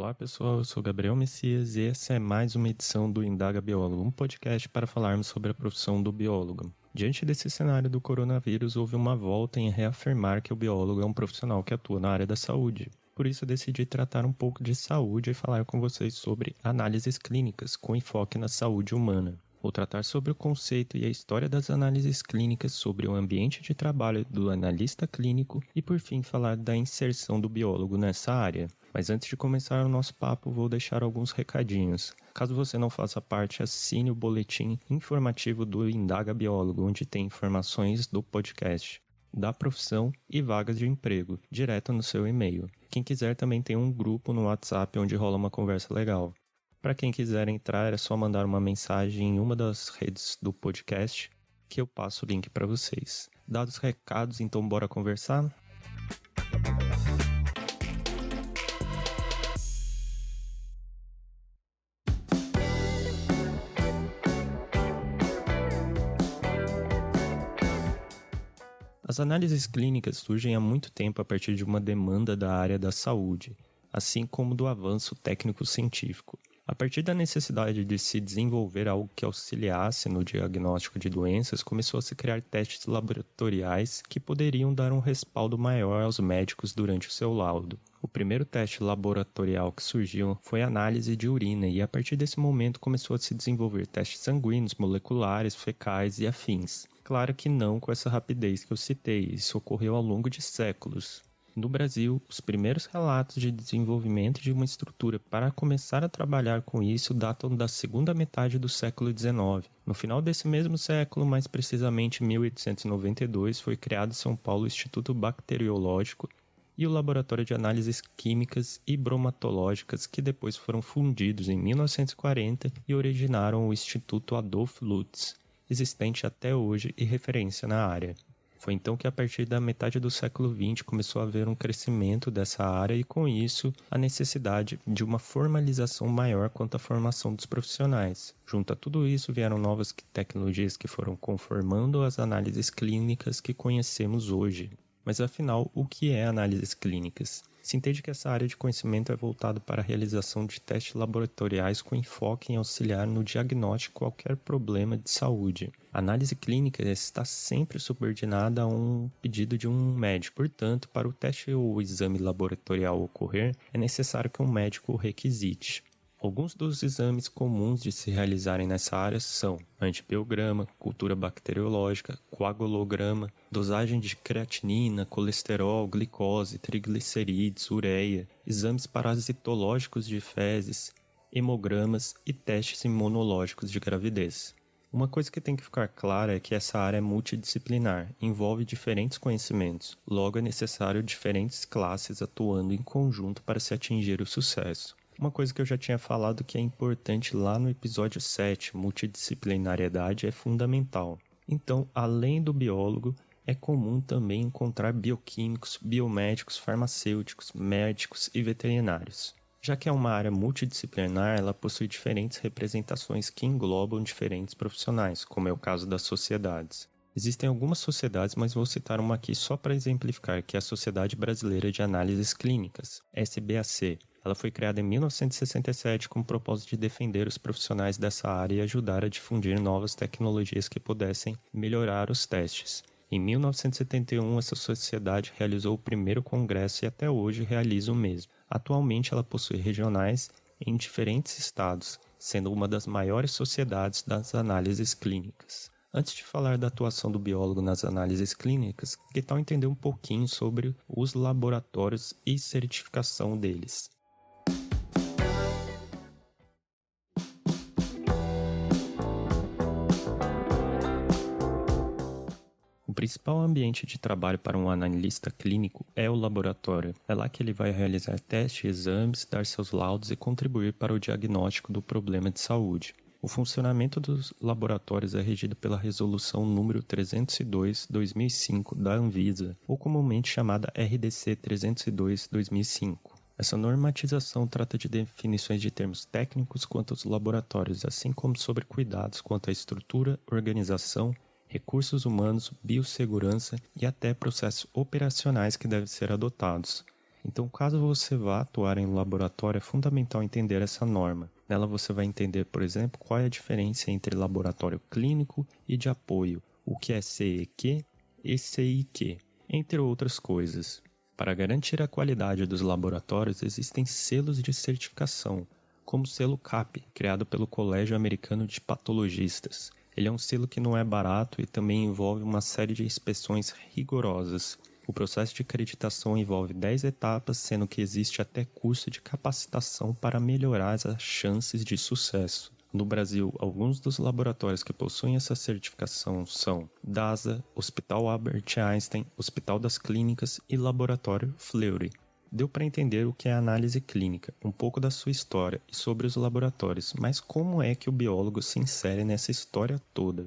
Olá pessoal, eu sou Gabriel Messias e essa é mais uma edição do Indaga Biólogo, um podcast para falarmos sobre a profissão do biólogo. Diante desse cenário do coronavírus, houve uma volta em reafirmar que o biólogo é um profissional que atua na área da saúde. Por isso, decidi tratar um pouco de saúde e falar com vocês sobre análises clínicas com enfoque na saúde humana. Vou tratar sobre o conceito e a história das análises clínicas, sobre o ambiente de trabalho do analista clínico e, por fim, falar da inserção do biólogo nessa área. Mas antes de começar o nosso papo, vou deixar alguns recadinhos. Caso você não faça parte, assine o boletim informativo do Indaga Biólogo, onde tem informações do podcast, da profissão e vagas de emprego, direto no seu e-mail. Quem quiser também tem um grupo no WhatsApp onde rola uma conversa legal. Para quem quiser entrar, é só mandar uma mensagem em uma das redes do podcast que eu passo o link para vocês. Dados os recados, então bora conversar? As análises clínicas surgem há muito tempo a partir de uma demanda da área da saúde, assim como do avanço técnico-científico. A partir da necessidade de se desenvolver algo que auxiliasse no diagnóstico de doenças, começou a se criar testes laboratoriais que poderiam dar um respaldo maior aos médicos durante o seu laudo. O primeiro teste laboratorial que surgiu foi a análise de urina, e a partir desse momento começou a se desenvolver testes sanguíneos, moleculares, fecais e afins. Claro que não com essa rapidez que eu citei, isso ocorreu ao longo de séculos. No Brasil, os primeiros relatos de desenvolvimento de uma estrutura para começar a trabalhar com isso datam da segunda metade do século XIX. No final desse mesmo século, mais precisamente 1892, foi criado em São Paulo o Instituto Bacteriológico e o Laboratório de Análises Químicas e Bromatológicas, que depois foram fundidos em 1940 e originaram o Instituto Adolf Lutz, existente até hoje e referência na área. Foi então que, a partir da metade do século XX, começou a haver um crescimento dessa área e, com isso, a necessidade de uma formalização maior quanto à formação dos profissionais. Junto a tudo isso, vieram novas tecnologias que foram conformando as análises clínicas que conhecemos hoje. Mas afinal, o que é análises clínicas? Se entende que essa área de conhecimento é voltada para a realização de testes laboratoriais com enfoque em auxiliar no diagnóstico de qualquer problema de saúde. A análise clínica está sempre subordinada a um pedido de um médico. Portanto, para o teste ou exame laboratorial ocorrer, é necessário que um médico o requisite. Alguns dos exames comuns de se realizarem nessa área são antibiograma, cultura bacteriológica, coagulograma, dosagem de creatinina, colesterol, glicose, triglicerídeos, ureia, exames parasitológicos de fezes, hemogramas e testes imunológicos de gravidez. Uma coisa que tem que ficar clara é que essa área é multidisciplinar, envolve diferentes conhecimentos, logo é necessário diferentes classes atuando em conjunto para se atingir o sucesso. Uma coisa que eu já tinha falado que é importante lá no episódio 7, multidisciplinariedade é fundamental. Então, além do biólogo, é comum também encontrar bioquímicos, biomédicos, farmacêuticos, médicos e veterinários. Já que é uma área multidisciplinar, ela possui diferentes representações que englobam diferentes profissionais, como é o caso das sociedades. Existem algumas sociedades, mas vou citar uma aqui só para exemplificar, que é a Sociedade Brasileira de Análises Clínicas, SBAC. Ela foi criada em 1967 com o propósito de defender os profissionais dessa área e ajudar a difundir novas tecnologias que pudessem melhorar os testes. Em 1971, essa sociedade realizou o primeiro congresso e até hoje realiza o mesmo. Atualmente, ela possui regionais em diferentes estados, sendo uma das maiores sociedades das análises clínicas. Antes de falar da atuação do biólogo nas análises clínicas, que tal entender um pouquinho sobre os laboratórios e certificação deles? O principal ambiente de trabalho para um analista clínico é o laboratório. É lá que ele vai realizar testes, exames, dar seus laudos e contribuir para o diagnóstico do problema de saúde. O funcionamento dos laboratórios é regido pela Resolução número 302/2005 da Anvisa, ou comumente chamada RDC 302/2005. Essa normatização trata de definições de termos técnicos quanto aos laboratórios, assim como sobre cuidados quanto à estrutura, organização recursos humanos, biossegurança e até processos operacionais que devem ser adotados. Então, caso você vá atuar em um laboratório, é fundamental entender essa norma. Nela você vai entender, por exemplo, qual é a diferença entre laboratório clínico e de apoio, o que é CEQ e CIQ, entre outras coisas. Para garantir a qualidade dos laboratórios, existem selos de certificação, como o selo CAP, criado pelo Colégio Americano de Patologistas, ele é um selo que não é barato e também envolve uma série de inspeções rigorosas. O processo de acreditação envolve 10 etapas, sendo que existe até curso de capacitação para melhorar as chances de sucesso. No Brasil, alguns dos laboratórios que possuem essa certificação são DASA, Hospital Albert Einstein, Hospital das Clínicas e Laboratório Fleury. Deu para entender o que é análise clínica, um pouco da sua história e sobre os laboratórios, mas como é que o biólogo se insere nessa história toda?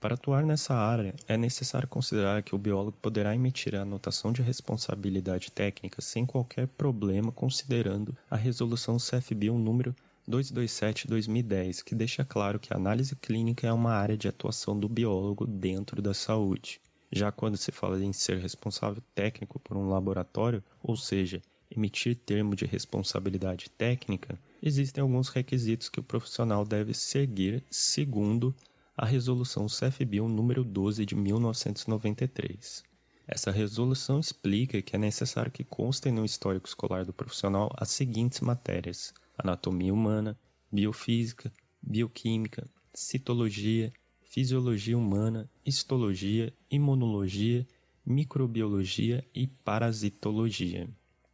Para atuar nessa área, é necessário considerar que o biólogo poderá emitir a anotação de responsabilidade técnica sem qualquer problema, considerando a resolução CFB número 227-2010, que deixa claro que a análise clínica é uma área de atuação do biólogo dentro da saúde. Já quando se fala em ser responsável técnico por um laboratório, ou seja, emitir termo de responsabilidade técnica, existem alguns requisitos que o profissional deve seguir segundo a resolução CFBio número 12 de 1993. Essa resolução explica que é necessário que constem no histórico escolar do profissional as seguintes matérias: anatomia humana, biofísica, bioquímica, citologia, fisiologia humana, histologia, imunologia, microbiologia e parasitologia.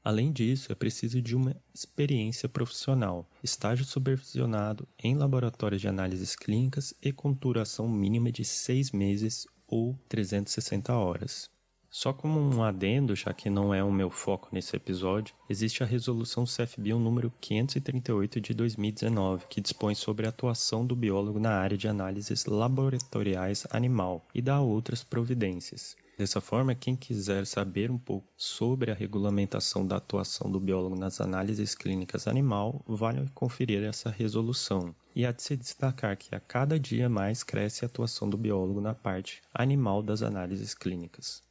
Além disso, é preciso de uma experiência profissional, estágio supervisionado em laboratórios de análises clínicas e com duração mínima de seis meses ou 360 horas. Só como um adendo, já que não é o meu foco nesse episódio, existe a resolução CFBio número 538 de 2019, que dispõe sobre a atuação do biólogo na área de análises laboratoriais animal e dá outras providências. Dessa forma, quem quiser saber um pouco sobre a regulamentação da atuação do biólogo nas análises clínicas animal, vale conferir essa resolução. E há de se destacar que a cada dia mais cresce a atuação do biólogo na parte animal das análises clínicas.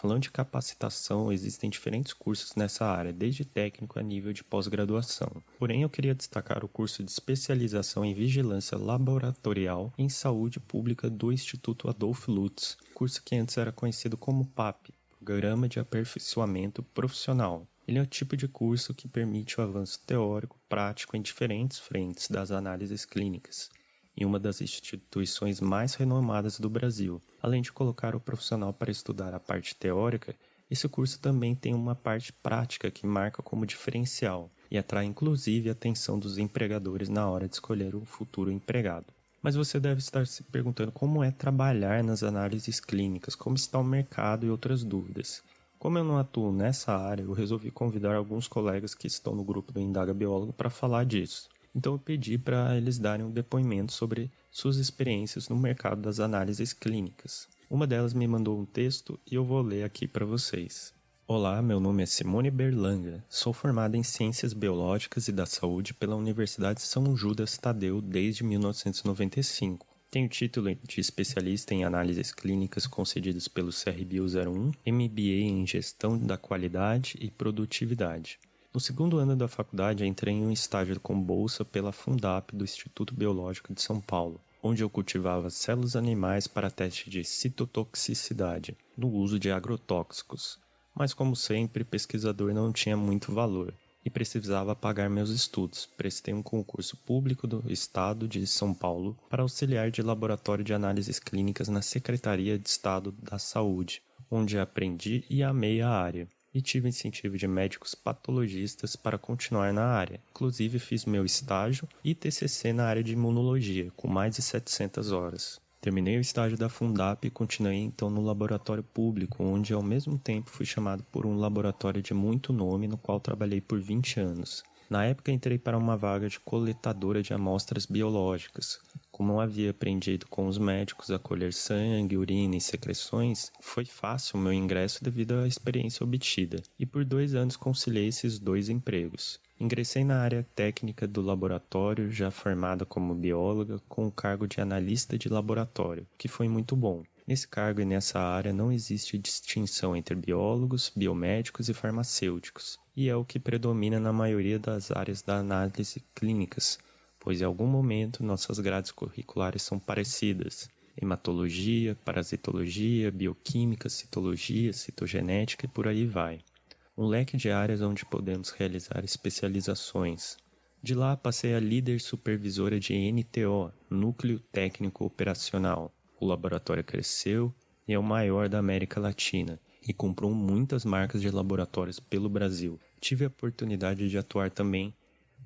Falando de capacitação, existem diferentes cursos nessa área, desde técnico a nível de pós-graduação. Porém, eu queria destacar o curso de especialização em vigilância laboratorial em saúde pública do Instituto Adolf Lutz, curso que antes era conhecido como PAP, Programa de Aperfeiçoamento Profissional. Ele é o tipo de curso que permite o avanço teórico prático em diferentes frentes das análises clínicas, em uma das instituições mais renomadas do Brasil. Além de colocar o profissional para estudar a parte teórica, esse curso também tem uma parte prática que marca como diferencial e atrai inclusive a atenção dos empregadores na hora de escolher o futuro empregado. Mas você deve estar se perguntando como é trabalhar nas análises clínicas, como está o mercado e outras dúvidas. Como eu não atuo nessa área, eu resolvi convidar alguns colegas que estão no grupo do Indaga Biólogo para falar disso. Então eu pedi para eles darem um depoimento sobre suas experiências no mercado das análises clínicas. Uma delas me mandou um texto e eu vou ler aqui para vocês. Olá, meu nome é Simone Berlanga. Sou formada em Ciências Biológicas e da Saúde pela Universidade São Judas Tadeu desde 1995. Tenho título de especialista em análises clínicas concedidos pelo CRBio 01, MBA em Gestão da Qualidade e Produtividade. No segundo ano da faculdade, entrei em um estágio com bolsa pela Fundap do Instituto Biológico de São Paulo, onde eu cultivava células animais para teste de citotoxicidade, no uso de agrotóxicos. Mas, como sempre, pesquisador não tinha muito valor e precisava pagar meus estudos. Prestei um concurso público do Estado de São Paulo para auxiliar de laboratório de análises clínicas na Secretaria de Estado da Saúde, onde aprendi e amei a área. E tive incentivo de médicos patologistas para continuar na área. Inclusive, fiz meu estágio e TCC na área de imunologia, com mais de 700 horas. Terminei o estágio da Fundap e continuei então no laboratório público, onde ao mesmo tempo fui chamado por um laboratório de muito nome no qual trabalhei por 20 anos. Na época entrei para uma vaga de coletadora de amostras biológicas. Como havia aprendido com os médicos a colher sangue, urina e secreções, foi fácil o meu ingresso devido à experiência obtida, e por dois anos conciliei esses dois empregos. Ingressei na área técnica do laboratório, já formada como bióloga, com o cargo de analista de laboratório, que foi muito bom. Nesse cargo e nessa área não existe distinção entre biólogos, biomédicos e farmacêuticos, e é o que predomina na maioria das áreas da análise clínicas, pois em algum momento nossas grades curriculares são parecidas. Hematologia, parasitologia, bioquímica, citologia, citogenética e por aí vai. Um leque de áreas onde podemos realizar especializações. De lá passei a líder supervisora de NTO, Núcleo Técnico Operacional, o laboratório cresceu e é o maior da América Latina e comprou muitas marcas de laboratórios pelo Brasil. Tive a oportunidade de atuar também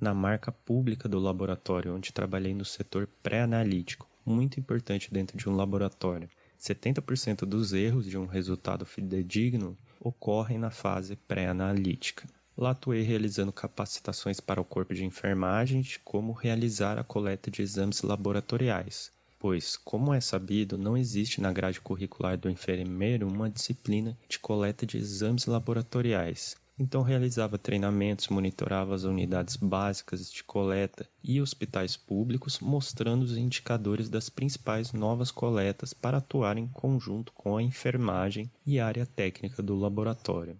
na marca pública do laboratório, onde trabalhei no setor pré-analítico, muito importante dentro de um laboratório. 70% dos erros de um resultado fidedigno ocorrem na fase pré-analítica. Lá atuei realizando capacitações para o corpo de enfermagem de como realizar a coleta de exames laboratoriais, pois, como é sabido, não existe na grade curricular do enfermeiro uma disciplina de coleta de exames laboratoriais. Então realizava treinamentos, monitorava as unidades básicas de coleta e hospitais públicos, mostrando os indicadores das principais novas coletas para atuar em conjunto com a enfermagem e área técnica do laboratório.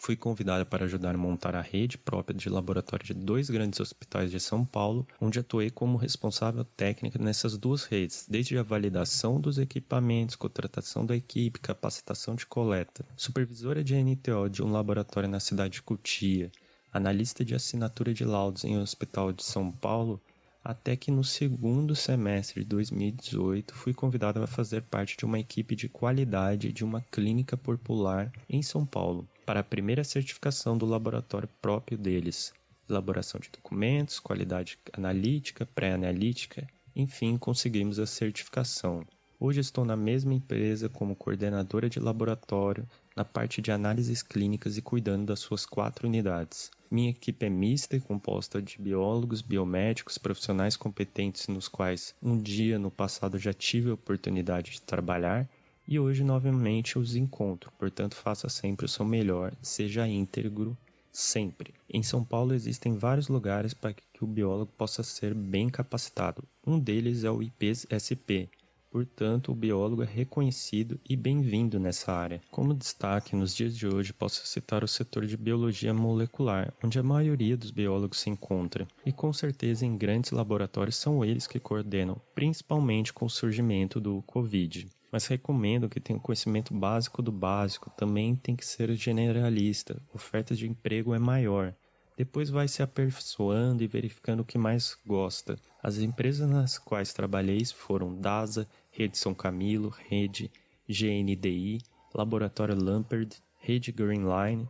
Fui convidada para ajudar a montar a rede própria de laboratório de dois grandes hospitais de São Paulo, onde atuei como responsável técnica nessas duas redes, desde a validação dos equipamentos, contratação da equipe, capacitação de coleta, supervisora de NTO de um laboratório na cidade de Cotia, analista de assinatura de laudos em um hospital de São Paulo, até que no segundo semestre de 2018 fui convidada a fazer parte de uma equipe de qualidade de uma clínica popular em São Paulo para a primeira certificação do laboratório próprio deles, elaboração de documentos, qualidade analítica, pré-analítica, enfim, conseguimos a certificação. Hoje estou na mesma empresa como coordenadora de laboratório na parte de análises clínicas e cuidando das suas quatro unidades. Minha equipe é mista composta de biólogos, biomédicos, profissionais competentes nos quais um dia no passado já tive a oportunidade de trabalhar e hoje novamente os encontro, portanto faça sempre o seu melhor, seja íntegro sempre. Em São Paulo existem vários lugares para que o biólogo possa ser bem capacitado. Um deles é o IPSP, Portanto, o biólogo é reconhecido e bem-vindo nessa área. Como destaque, nos dias de hoje posso citar o setor de biologia molecular, onde a maioria dos biólogos se encontra, e com certeza em grandes laboratórios são eles que coordenam, principalmente com o surgimento do Covid mas recomendo que tenha um conhecimento básico do básico, também tem que ser generalista, oferta de emprego é maior. Depois vai se aperfeiçoando e verificando o que mais gosta. As empresas nas quais trabalhei foram DASA, Rede São Camilo, Rede GNDI, Laboratório Lampert, Rede Greenline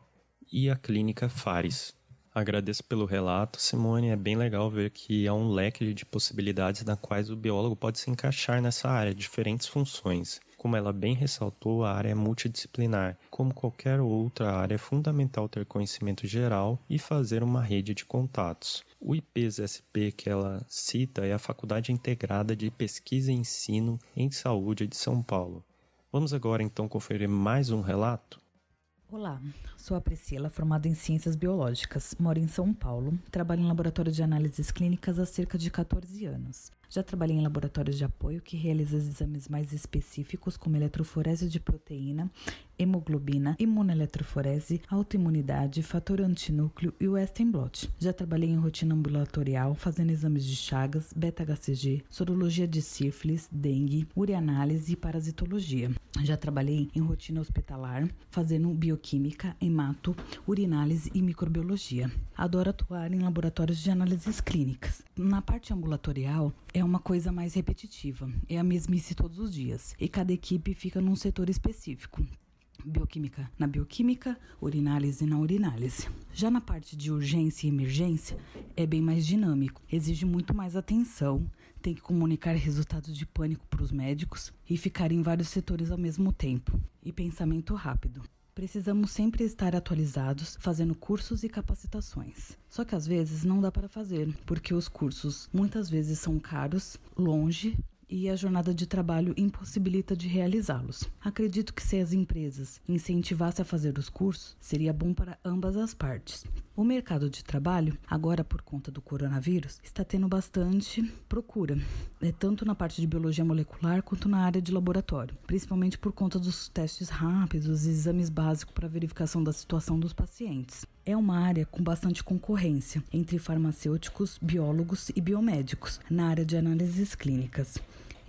e a Clínica Fares. Agradeço pelo relato, Simone. É bem legal ver que há um leque de possibilidades na quais o biólogo pode se encaixar nessa área, diferentes funções. Como ela bem ressaltou, a área é multidisciplinar. Como qualquer outra área, é fundamental ter conhecimento geral e fazer uma rede de contatos. O IPES-SP que ela cita é a Faculdade Integrada de Pesquisa e Ensino em Saúde de São Paulo. Vamos agora então conferir mais um relato? Olá, sou a Priscila, formada em Ciências Biológicas, moro em São Paulo, trabalho em laboratório de análises clínicas há cerca de 14 anos. Já trabalhei em laboratórios de apoio que realizam exames mais específicos, como eletroforese de proteína, hemoglobina, imunoeletroforese, autoimunidade, fator antinúcleo e Western blot. Já trabalhei em rotina ambulatorial, fazendo exames de chagas, beta-HCG, sorologia de sífilis, dengue, ureanálise e parasitologia. Já trabalhei em rotina hospitalar, fazendo bioquímica, hemato, urinálise e microbiologia. Adoro atuar em laboratórios de análises clínicas. Na parte ambulatorial, é uma coisa mais repetitiva, é a mesmice todos os dias, e cada equipe fica num setor específico. bioquímica na bioquímica, urinálise na urinálise. Já na parte de urgência e emergência, é bem mais dinâmico, exige muito mais atenção, tem que comunicar resultados de pânico para os médicos e ficar em vários setores ao mesmo tempo, e pensamento rápido. Precisamos sempre estar atualizados, fazendo cursos e capacitações. Só que às vezes não dá para fazer, porque os cursos muitas vezes são caros, longe e a jornada de trabalho impossibilita de realizá-los. Acredito que se as empresas incentivassem a fazer os cursos, seria bom para ambas as partes. O mercado de trabalho, agora por conta do coronavírus, está tendo bastante procura, é, tanto na parte de biologia molecular quanto na área de laboratório, principalmente por conta dos testes rápidos exames básicos para verificação da situação dos pacientes. É uma área com bastante concorrência entre farmacêuticos, biólogos e biomédicos na área de análises clínicas.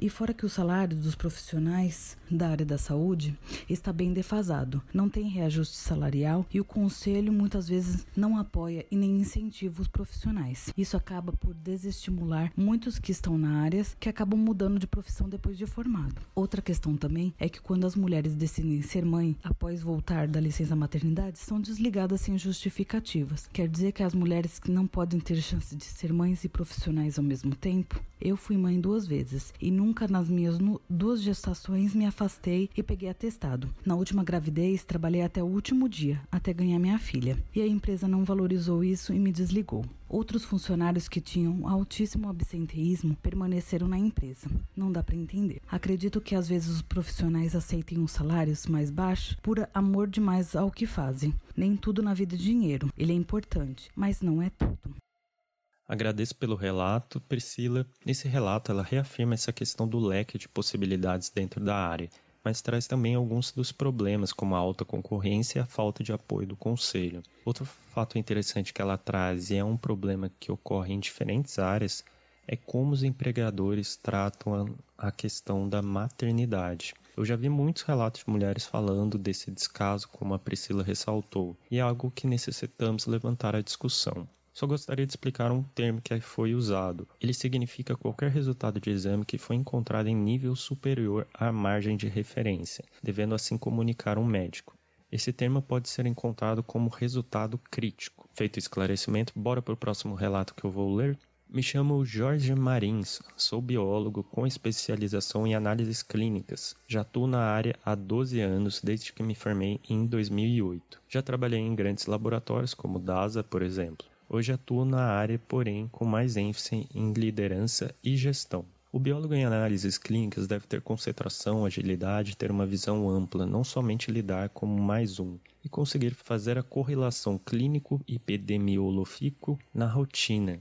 E fora que o salário dos profissionais da área da saúde está bem defasado, não tem reajuste salarial e o conselho muitas vezes não apoia e nem incentiva os profissionais. Isso acaba por desestimular muitos que estão na área que acabam mudando de profissão depois de formado. Outra questão também é que quando as mulheres decidem ser mãe após voltar da licença maternidade, são desligadas sem justificativas. Quer dizer que as mulheres que não podem ter chance de ser mães e profissionais ao mesmo tempo? Eu fui mãe duas vezes e nunca Nunca nas minhas duas gestações me afastei e peguei atestado. Na última gravidez, trabalhei até o último dia, até ganhar minha filha. E a empresa não valorizou isso e me desligou. Outros funcionários que tinham altíssimo absenteísmo permaneceram na empresa. Não dá para entender. Acredito que às vezes os profissionais aceitem os salários mais baixos por amor demais ao que fazem. Nem tudo na vida é dinheiro. Ele é importante, mas não é tudo. Agradeço pelo relato, Priscila. Nesse relato, ela reafirma essa questão do leque de possibilidades dentro da área, mas traz também alguns dos problemas, como a alta concorrência e a falta de apoio do conselho. Outro fato interessante que ela traz, e é um problema que ocorre em diferentes áreas, é como os empregadores tratam a questão da maternidade. Eu já vi muitos relatos de mulheres falando desse descaso, como a Priscila ressaltou, e é algo que necessitamos levantar a discussão. Só gostaria de explicar um termo que foi usado. Ele significa qualquer resultado de exame que foi encontrado em nível superior à margem de referência, devendo assim comunicar um médico. Esse termo pode ser encontrado como resultado crítico. Feito o esclarecimento, bora para o próximo relato que eu vou ler. Me chamo Jorge Marins, sou biólogo com especialização em análises clínicas. Já atuo na área há 12 anos, desde que me formei em 2008. Já trabalhei em grandes laboratórios como DASA, por exemplo. Hoje atuo na área, porém, com mais ênfase em liderança e gestão. O biólogo em análises clínicas deve ter concentração, agilidade, ter uma visão ampla, não somente lidar como mais um, e conseguir fazer a correlação clínico-epidemiológico na rotina.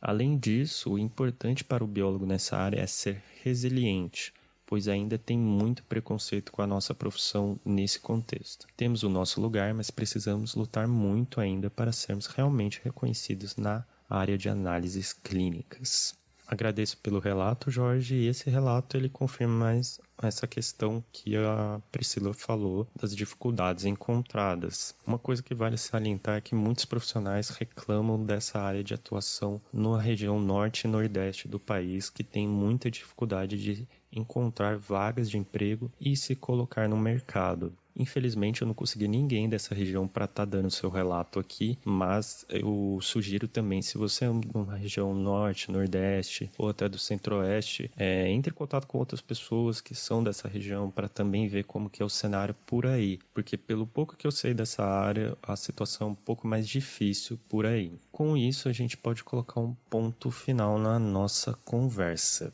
Além disso, o importante para o biólogo nessa área é ser resiliente, pois ainda tem muito preconceito com a nossa profissão nesse contexto. Temos o nosso lugar, mas precisamos lutar muito ainda para sermos realmente reconhecidos na área de análises clínicas. Agradeço pelo relato, Jorge, e esse relato ele confirma mais essa questão que a Priscila falou das dificuldades encontradas. Uma coisa que vale salientar é que muitos profissionais reclamam dessa área de atuação na região norte e nordeste do país, que tem muita dificuldade de encontrar vagas de emprego e se colocar no mercado. Infelizmente eu não consegui ninguém dessa região para estar tá dando seu relato aqui, mas eu sugiro também, se você é uma região norte, nordeste ou até do centro-oeste, é, entre em contato com outras pessoas que são dessa região para também ver como que é o cenário por aí, porque pelo pouco que eu sei dessa área, a situação é um pouco mais difícil por aí. Com isso, a gente pode colocar um ponto final na nossa conversa.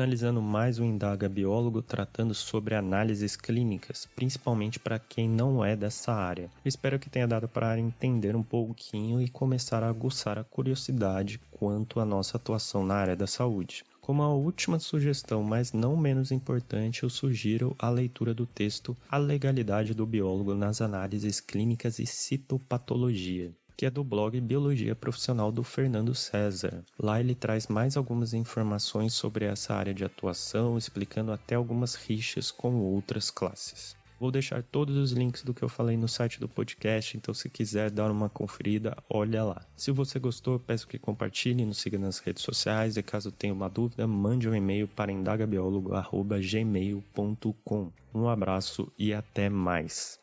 Finalizando mais um Indaga Biólogo tratando sobre análises clínicas, principalmente para quem não é dessa área. espero que tenha dado para entender um pouquinho e começar a aguçar a curiosidade quanto à nossa atuação na área da saúde. Como a última sugestão, mas não menos importante, eu sugiro a leitura do texto A Legalidade do Biólogo nas Análises Clínicas e Citopatologia, que é do blog Biologia Profissional do Fernando César. Lá ele traz mais algumas informações sobre essa área de atuação, explicando até algumas rixas com outras classes. Vou deixar todos os links do que eu falei no site do podcast, então se quiser dar uma conferida, olha lá. Se você gostou, peço que compartilhe, nos siga nas redes sociais e caso tenha uma dúvida, mande um e-mail para indagabiólogo.gmail.com. Um abraço e até mais.